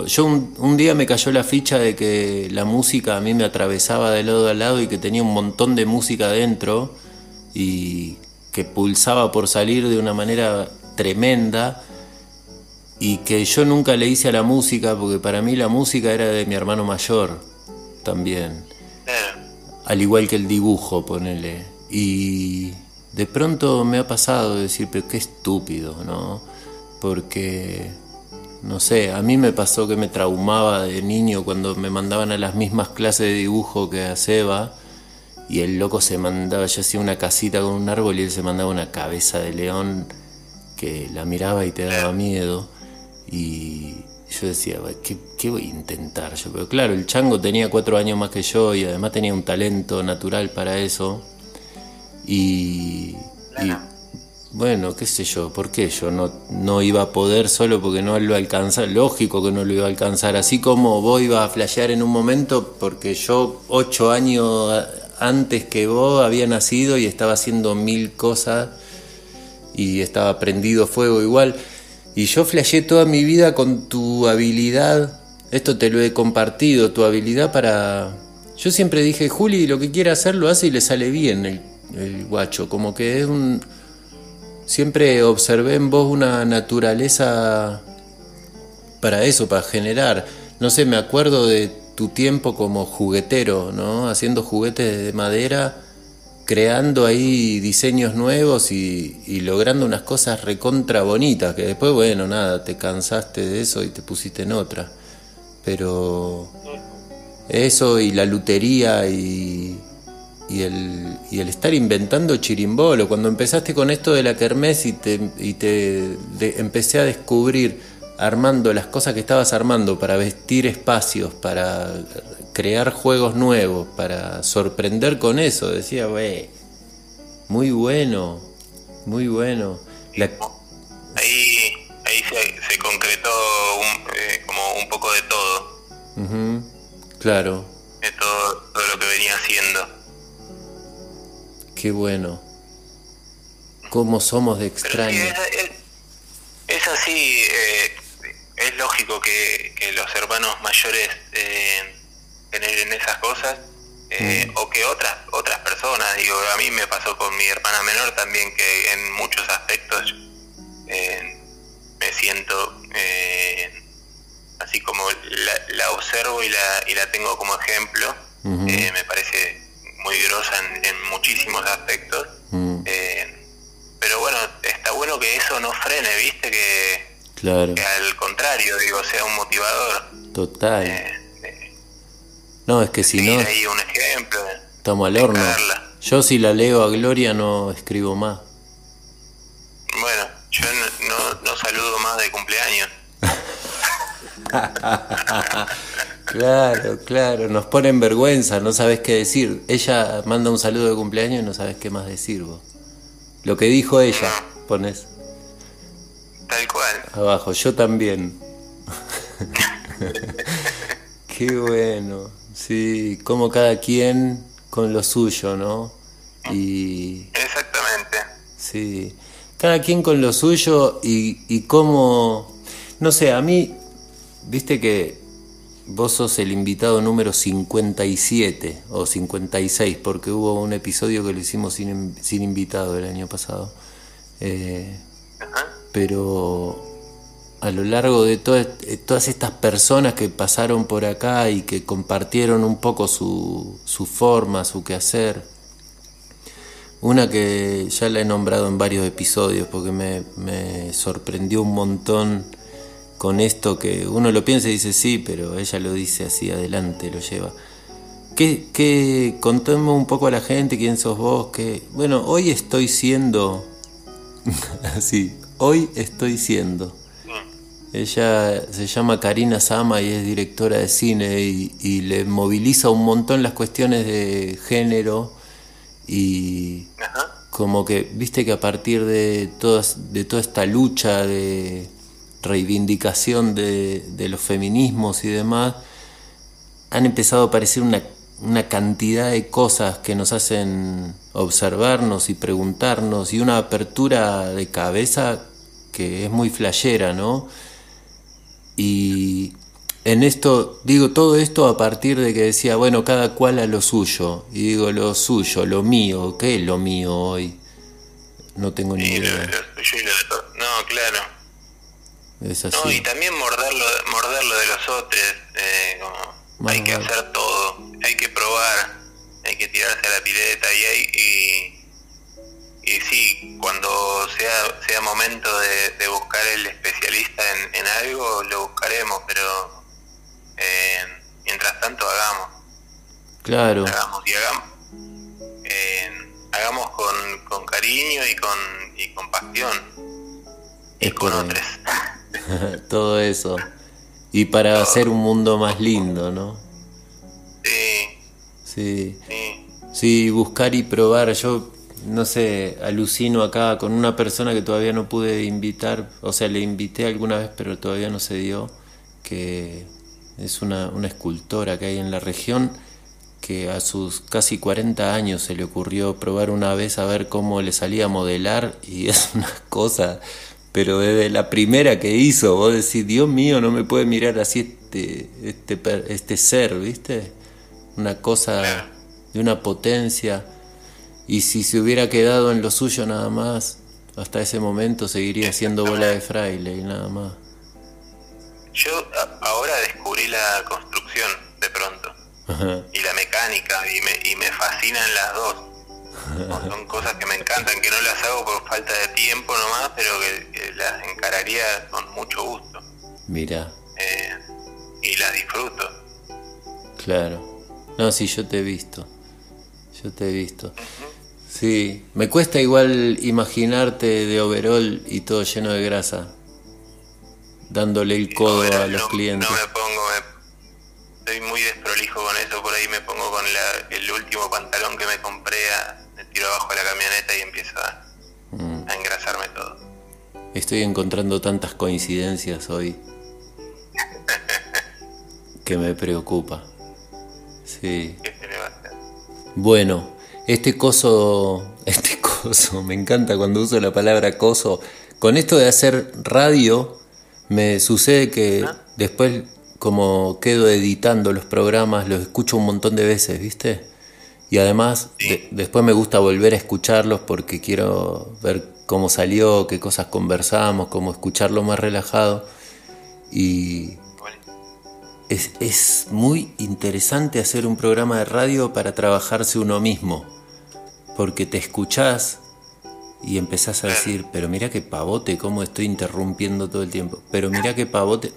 Yo un, día me cayó la ficha de que la música a mí me atravesaba de lado a lado y que tenía un montón de música dentro y que pulsaba por salir de una manera tremenda y que yo nunca le hice a la música porque para mí la música era de mi hermano mayor también. Al igual que el dibujo, ponele. Y de pronto me ha pasado de decir, pero qué estúpido, ¿no? Porque, no sé, a mí me pasó que me traumaba de niño cuando me mandaban a las mismas clases de dibujo que a Seba y el loco se mandaba, yo hacía una casita con un árbol y él se mandaba una cabeza de león que la miraba y te daba miedo. Y yo decía, ¿qué, voy a intentar yo? Pero claro, el chango tenía cuatro años más que yo y además tenía un talento natural para eso. Y, bueno, qué sé yo, ¿por qué yo no, no iba a poder solo porque no lo alcanza? Lógico que no lo iba a alcanzar. Así como vos ibas a flashear en un momento porque yo ocho años antes que vos había nacido y estaba haciendo mil cosas y estaba prendido fuego igual y yo flasheé toda mi vida con tu habilidad, esto te lo he compartido, tu habilidad para... Yo siempre dije, Juli, lo que quiere hacer lo hace y le sale bien el, el guacho, como que es un... Siempre observé en vos una naturaleza para eso, para generar. No sé, me acuerdo de tu tiempo como juguetero, ¿no? Haciendo juguetes de madera creando ahí diseños nuevos y, logrando unas cosas recontra bonitas, que después, bueno, nada, te cansaste de eso y te pusiste en otra. Pero eso y la lutería y, y, el, y el estar inventando chirimbolo, cuando empezaste con esto de la kermés y te, y te empecé a descubrir armando las cosas que estabas armando para vestir espacios, para crear juegos nuevos, para sorprender con eso. Decía, wey, muy bueno, muy bueno. Ahí, ahí se, concretó eh, como un poco de todo. Claro. De todo, lo que venía haciendo. Qué bueno. ¿Cómo somos de extraños? es, así, eh, es lógico que, los hermanos mayores eh, generen esas cosas eh, mm. o que otras otras personas digo a mí me pasó con mi hermana menor también que en muchos aspectos eh, me siento eh, así como la, observo y la, y la tengo como ejemplo me parece muy grosa en, muchísimos aspectos mm. pero bueno está bueno que eso no frene viste que, claro. que al contrario digo sea un motivador total no, es que si no. ahí un ejemplo. Estamos al horno. Yo si la leo a Gloria no escribo más. Bueno, yo no, no, saludo más de cumpleaños. claro, claro, nos pone en vergüenza, no sabes qué decir. Ella manda un saludo de cumpleaños y no sabes qué más decir vos. Lo que dijo ella, pones. Tal cual. Abajo, yo también. qué bueno. Sí, como cada quien con lo suyo, ¿no? Y... Exactamente. Sí, cada quien con lo suyo y, y cómo, no sé, a mí, viste que vos sos el invitado número 57 o 56, porque hubo un episodio que lo hicimos sin, sin invitado el año pasado. Eh, pero a lo largo de todas, eh, todas estas personas que pasaron por acá y que compartieron un poco su, su forma, su quehacer, una que ya la he nombrado en varios episodios porque me, me sorprendió un montón con esto que uno lo piensa y dice sí, pero ella lo dice así adelante, lo lleva. ¿Qué, qué, contemos un poco a la gente quién sos vos? Que, bueno, hoy estoy siendo, así, hoy estoy siendo. Ella se llama Karina Sama y es directora de cine y, le moviliza un montón las cuestiones de género y como que, viste que a partir de, todas, de toda esta lucha de reivindicación de, los feminismos y demás, han empezado a aparecer una, una cantidad de cosas que nos hacen observarnos y preguntarnos y una apertura de cabeza que es muy flashera, ¿no? Y en esto, digo todo esto a partir de que decía, bueno, cada cual a lo suyo. Y digo, lo suyo, lo mío, ¿qué es lo mío hoy? No tengo ni idea. no, claro. Es así. No, y también morderlo, morderlo de los otros. Eh, como hay que hacer todo, hay que probar, hay que tirarse a la pileta y hay. Y, y sí, cuando sea, sea momento de, buscar el especialista en, algo, lo buscaremos, pero eh, mientras tanto hagamos. Claro. Hagamos y hagamos. Eh, hagamos con, con, cariño y con, y con pasión. y con otros. Todo eso. Y para hacer un mundo más lindo, ¿no? Sí. Sí. Sí. Sí, buscar y probar. Yo no sé, alucino acá con una persona que todavía no pude invitar, o sea, le invité alguna vez, pero todavía no se dio, que es una, una escultora que hay en la región, que a sus casi 40 años se le ocurrió probar una vez a ver cómo le salía a modelar y es una cosa, pero desde la primera que hizo, vos decís, Dios mío, no me puede mirar así este, este, este ser, ¿viste? Una cosa de una potencia y si se hubiera quedado en lo suyo nada más, hasta ese momento seguiría siendo bola de fraile y nada más. Yo ahora descubrí la construcción de pronto y la mecánica y me, y me fascinan las dos. Son cosas que me encantan, que no las hago por falta de tiempo nomás, pero que, las encararía con mucho gusto. Mira. Eh, y las disfruto. Claro. No, sí, yo te he visto. Yo te he visto. Sí, me cuesta igual imaginarte de overall y todo lleno de grasa, dándole el codo a los clientes. No me pongo, me, soy muy desprolijo con eso, por ahí me pongo con el último pantalón que me compré, me tiro abajo de la camioneta y empiezo a, mm. a engrasarme todo. Estoy encontrando tantas coincidencias hoy que me preocupa. Sí. Bueno, este coso, este coso, me encanta cuando uso la palabra coso. Con esto de hacer radio, me sucede que ah. después, como quedo editando los programas, los escucho un montón de veces, ¿viste? Y además, después me gusta volver a escucharlos porque quiero ver cómo salió, qué cosas conversamos, cómo escucharlo más relajado. Y es, es muy interesante hacer un programa de radio para trabajarse uno mismo porque te escuchás y empezás a decir, pero mira qué pavote, cómo estoy interrumpiendo todo el tiempo. Pero mira qué pavote.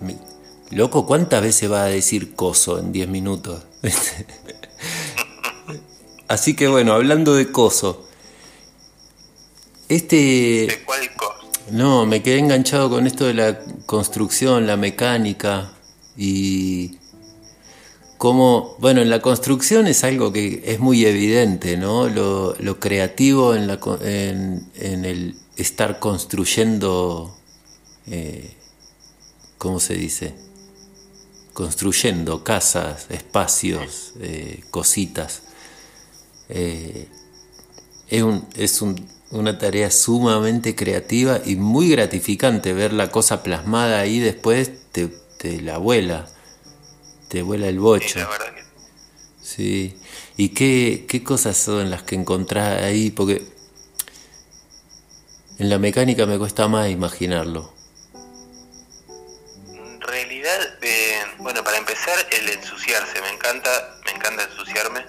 Loco, ¿cuántas veces va a decir coso en 10 minutos? Así que bueno, hablando de coso. Este. ¿De cuál coso? No, me quedé enganchado con esto de la construcción, la mecánica y como, bueno, en la construcción es algo que es muy evidente, ¿no? Lo, creativo en, la, en, el estar construyendo, eh, ¿cómo se dice? Construyendo casas, espacios, eh, cositas. Eh, es un, es una tarea sumamente creativa y muy gratificante ver la cosa plasmada ahí después te, te la vuela te vuela el bocho. Sí, ¿Y qué, qué cosas son las que encontrás ahí? Porque en la mecánica me cuesta más imaginarlo. En realidad, eh, bueno, para empezar, el ensuciarse. Me encanta, me encanta ensuciarme,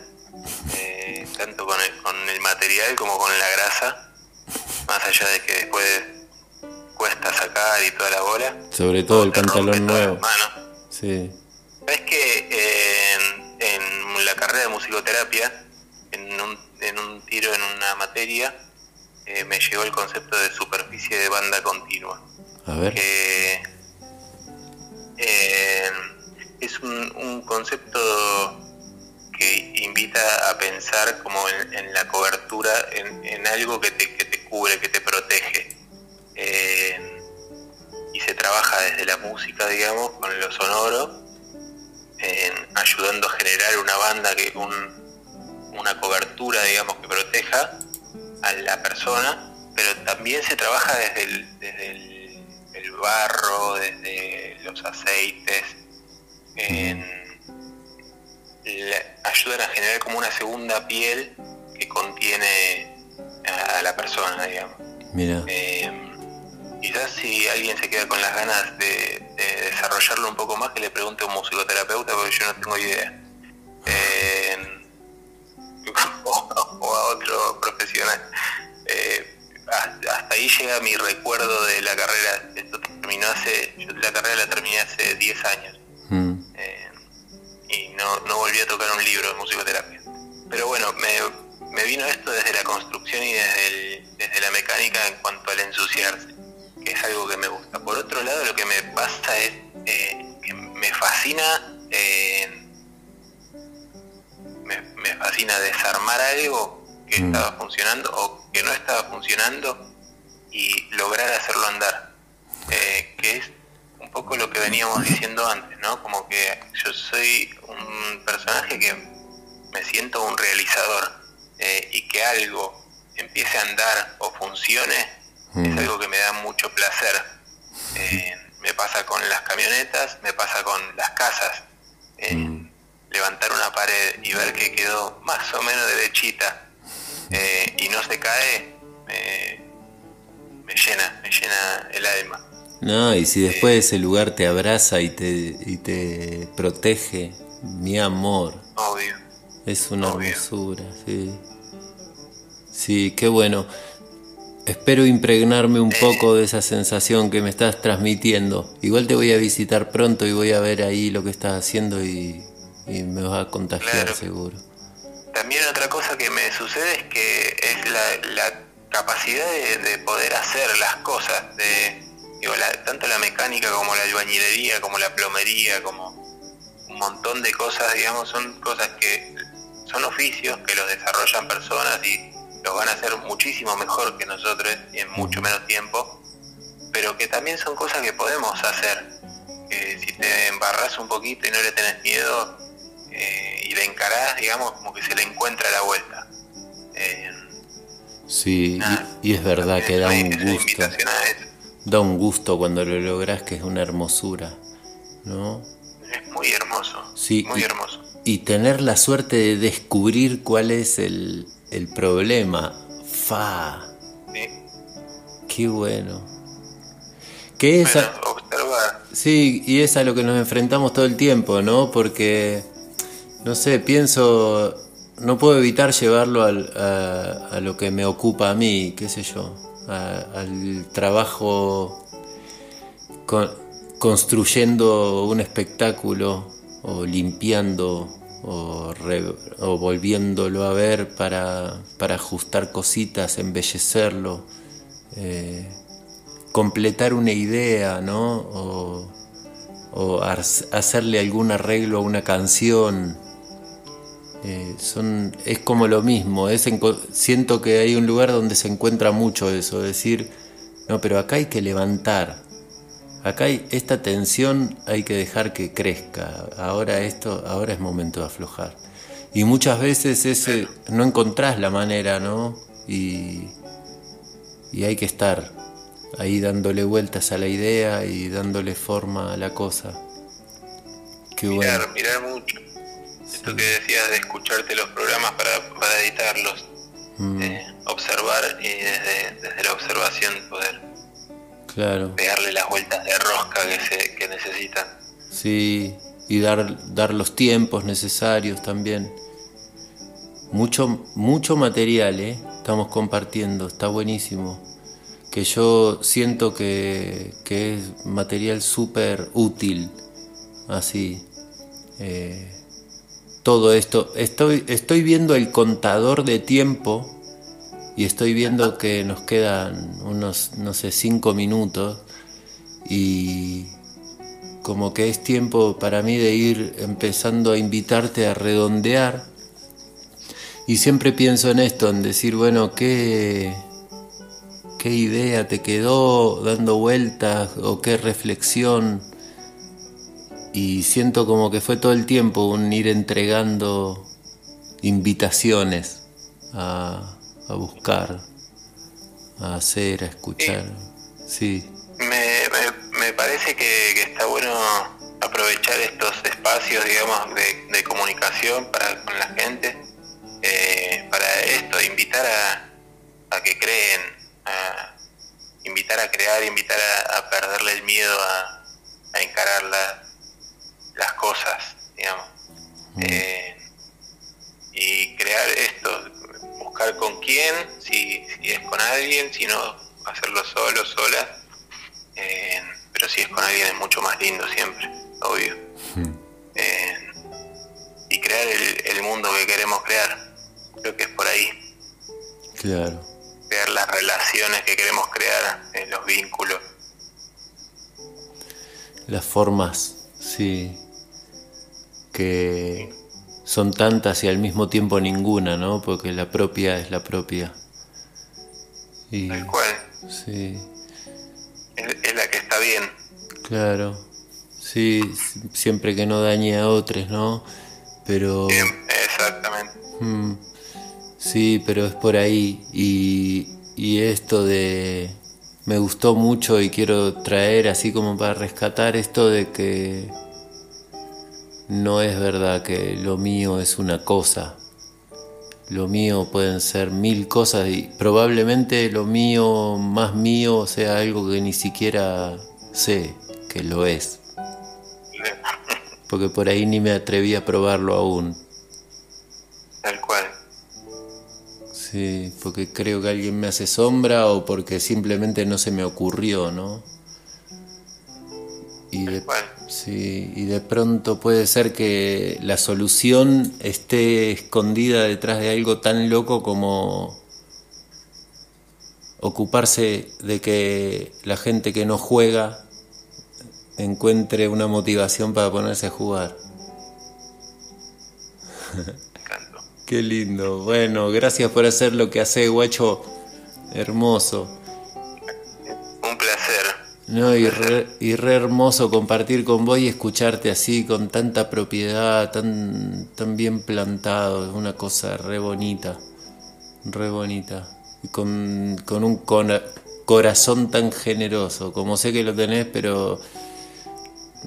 eh, tanto con el, con el material como con la grasa. Más allá de que después cuesta sacar y toda la bola. Sobre todo el pantalón nuevo. Sí. Es que en la carrera de musicoterapia, en un, en un tiro en una materia, eh, me llegó el concepto de superficie de banda continua. A ver. Que eh, es un, concepto que invita a pensar como en, la cobertura, en, algo que te, que te, cubre, que te protege. Eh, y se trabaja desde la música, digamos, con lo sonoro, ayudando a generar una banda, que una cobertura, digamos, que proteja a la persona, pero también se trabaja desde el, desde el, barro, desde los aceites, ayudan a generar como una segunda piel que contiene a, la persona, digamos. Mira. Eh, quizás si alguien se queda con las ganas de, desarrollarlo un poco más, que le pregunte a un musicoterapeuta, porque yo no tengo idea. Eh, o, a otro profesional. Eh, hasta ahí llega mi recuerdo de la carrera. Esto terminó hace, yo la carrera la terminé hace 10 años. Mm. Eh, y no, no volví a tocar un libro de musicoterapia. Pero bueno, me, me vino esto desde la construcción y desde, desde la mecánica en cuanto al ensuciarse, es algo que me gusta. Por otro lado, lo que me pasa es eh, que me fascina me, fascina desarmar algo que mm. estaba funcionando o que no estaba funcionando y lograr hacerlo andar. Eh, que es un poco lo que veníamos diciendo antes, ¿no? Como que yo soy un personaje que me siento un realizador eh, y que algo empiece a andar o funcione es algo que me da mucho placer. Eh, me pasa con las camionetas, me pasa con las casas. Mm levantar una pared y ver que quedó más o menos derechita eh, y no se cae, me, llena, me llena el alma. No, y si después eh, ese lugar te abraza y te, y te protege, mi amor. Obvio. Es una hermosura, sí. Sí, qué bueno. Espero impregnarme un poco de esa sensación que me estás transmitiendo. Igual te voy a visitar pronto y voy a ver ahí lo que estás haciendo y y me va a contagiar seguro. También otra cosa que me sucede es que es la, capacidad de, poder hacer las cosas, de tanto la mecánica como la albañilería, como la plomería, como un montón de cosas, digamos, son cosas que son oficios que los desarrollan personas y los van a hacer muchísimo mejor que nosotros y en mucho menos tiempo, pero que también son cosas que podemos hacer. Que si te embarras un poquito y no le tenés miedo, eh, y la encarás, digamos, como que se le encuentra la vuelta. Eh, sí, y, es verdad que da un gusto. Da un gusto cuando lo logras, que es una hermosura, ¿no? Es muy hermoso. Sí, muy hermoso. Y tener la suerte de descubrir cuál es el, el problema. Fa. Sí. Qué bueno. Que esa, Sí, y es a lo que nos enfrentamos todo el tiempo, ¿no? Porque no sé, pienso, no puedo evitar llevarlo a, lo que me ocupa a mí, qué sé yo, al trabajo construyendo un espectáculo o limpiando o, volviéndolo a ver para, ajustar cositas, embellecerlo, eh, completar una idea, ¿no? O, o hacerle algún arreglo a una canción eh, son, es como lo mismo, es siento que hay un lugar donde se encuentra mucho eso, decir, no, pero acá hay que levantar, acá hay esta tensión hay que dejar que crezca, ahora esto, ahora es momento de aflojar. Y muchas veces ese, no encontrás la manera, ¿no? Y, y hay que estar ahí dándole vueltas a la idea y dándole forma a la cosa. mirar, mirar mucho. Esto que decías de escucharte los programas para, para editarlos, mm. eh, observar y desde, desde, la observación poder claro. pegarle las vueltas de rosca que, se, que necesitan. Sí, y dar, dar los tiempos necesarios también. Mucho, mucho material, ¿eh? Estamos compartiendo, está buenísimo. Que yo siento que, que es material súper útil, así. Eh, todo esto. Estoy, estoy viendo el contador de tiempo y estoy viendo que nos quedan unos, no sé, cinco minutos y como que es tiempo para mí de ir empezando a invitarte a redondear. Y siempre pienso en esto, en decir, bueno, ¿qué, qué idea te quedó dando vueltas o qué reflexión? Y siento como que fue todo el tiempo un ir entregando invitaciones a, buscar, a hacer, a escuchar. Sí. Me, parece que, está bueno aprovechar estos espacios, digamos, de, comunicación para con la gente, eh, para esto, invitar a, a que creen, a, invitar a crear, invitar a, perderle el miedo a, a encarar las cosas, digamos. Mm. Eh, y crear esto, buscar con quién, si, si es con alguien, si no hacerlo solo, sola eh, pero si es con alguien es mucho más lindo siempre, obvio. Hmm. Eh, y crear el, mundo que queremos crear, creo que es por ahí. Claro. Crear las relaciones que queremos crear, eh, los vínculos. Las formas, sí, que son tantas y al mismo tiempo ninguna, ¿no? Porque la propia es la propia. Y, Tal cual. Sí es, la que está bien. Claro, sí, siempre que no dañe a otros, ¿no? Pero... exactamente. Mm, sí, pero es por ahí. Y, y esto de... Me gustó mucho y quiero traer así como para rescatar esto de que no es verdad que lo mío es una cosa, lo mío pueden ser mil cosas y probablemente lo mío más mío sea algo que ni siquiera sé que lo es. Porque por ahí ni me atreví a probarlo aún. Tal cual. Sí, porque creo que alguien me hace sombra o porque simplemente no se me ocurrió, ¿no? Y de, sí, y de pronto puede ser que la solución esté escondida detrás de algo tan loco como ocuparse de que la gente que no juega encuentre una motivación para ponerse a jugar. Qué lindo. Bueno, gracias por hacer lo que hace, guacho. Hermoso. No, y re, y re hermoso compartir con vos y escucharte así, con tanta propiedad, tan, tan bien plantado, es una cosa re bonita, re bonita. Y con, con un corazón tan generoso, como sé que lo tenés, pero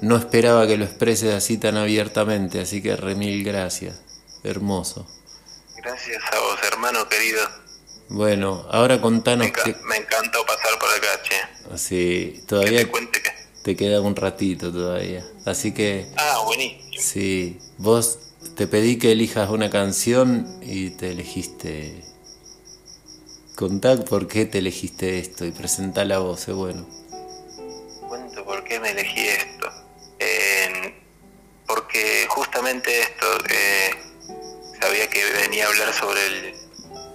no esperaba que lo expreses así tan abiertamente, así que re mil gracias, hermoso. Gracias a vos, hermano querido. Bueno, ahora contanos. Me, me encantó pasar por acá, che. Sí, todavía te, queda un ratito todavía. Así que... Ah, buenísimo. Sí, vos te pedí que elijas una canción y te elegiste... Contá por qué te elegiste esto y presentá la voz, es bueno. Cuento por qué me elegí esto. porque justamente esto, eh, sabía que venía a hablar sobre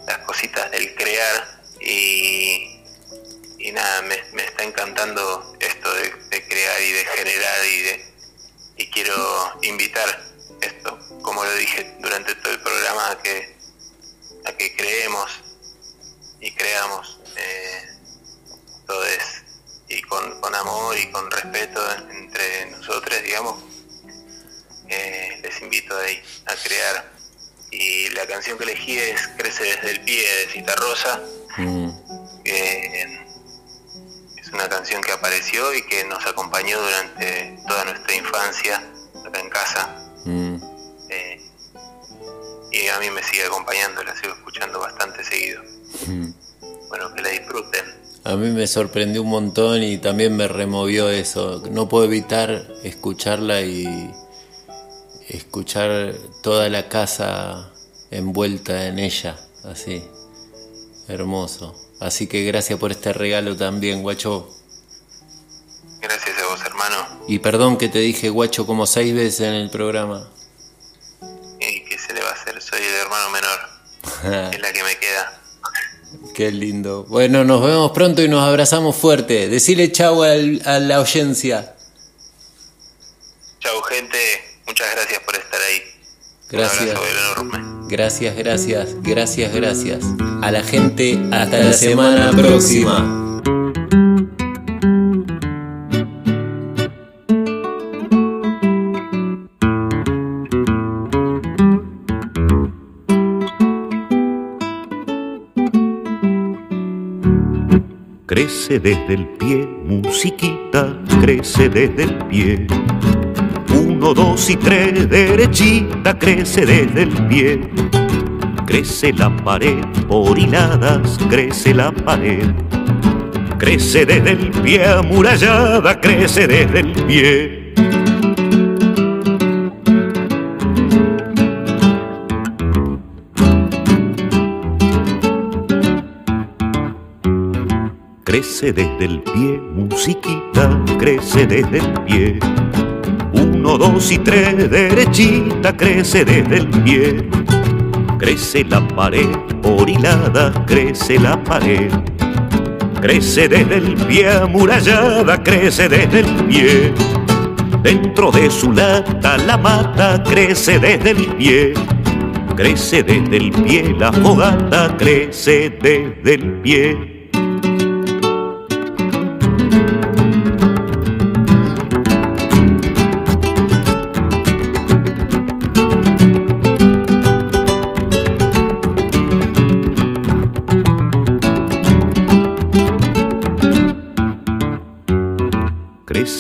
las cositas del crear y y nada, me, está encantando esto de, crear y de generar y de y quiero invitar esto, como lo dije durante todo el programa, a que, a que creemos y creamos eh, todo es, y con, con, amor y con respeto entre nosotros, digamos, eh, les invito ahí a crear. Y la canción que elegí es Crece desde el pie de Cita Rosa. Mm una canción que apareció y que nos acompañó durante toda nuestra infancia acá en casa. Mm. Eh, y a mí me sigue acompañando, la sigo escuchando bastante seguido. Mm. Bueno, que la disfruten. A mí me sorprendió un montón y también me removió eso. No puedo evitar escucharla y escuchar toda la casa envuelta en ella, así. Hermoso. Así que gracias por este regalo también, guacho. Gracias a vos, hermano. Y perdón que te dije guacho como seis veces en el programa. ¿Y qué se le va a hacer? Soy el hermano menor. es la que me queda. Qué lindo. Bueno, nos vemos pronto y nos abrazamos fuerte. Decile chau a la audiencia. Chau, gente. Muchas gracias por estar ahí. Gracias. Gracias, gracias, gracias, gracias. A la gente, hasta, la semana, próxima. Crece desde el pie, musiquita, crece desde el pie. Uno, dos y tres, derechita, crece desde el pie. Crece la pared, por hiladas, crece la pared. Crece desde el pie, amurallada, crece desde el pie. crece desde el pie, musiquita, crece desde el pie. Uno, dos y tres, derechita, crece desde el pie. Crece la pared, por hilada, crece la pared. Crece desde el pie, amurallada, crece desde el pie. Dentro de su lata la mata, crece desde el pie. Crece desde el pie la fogata, crece desde el pie.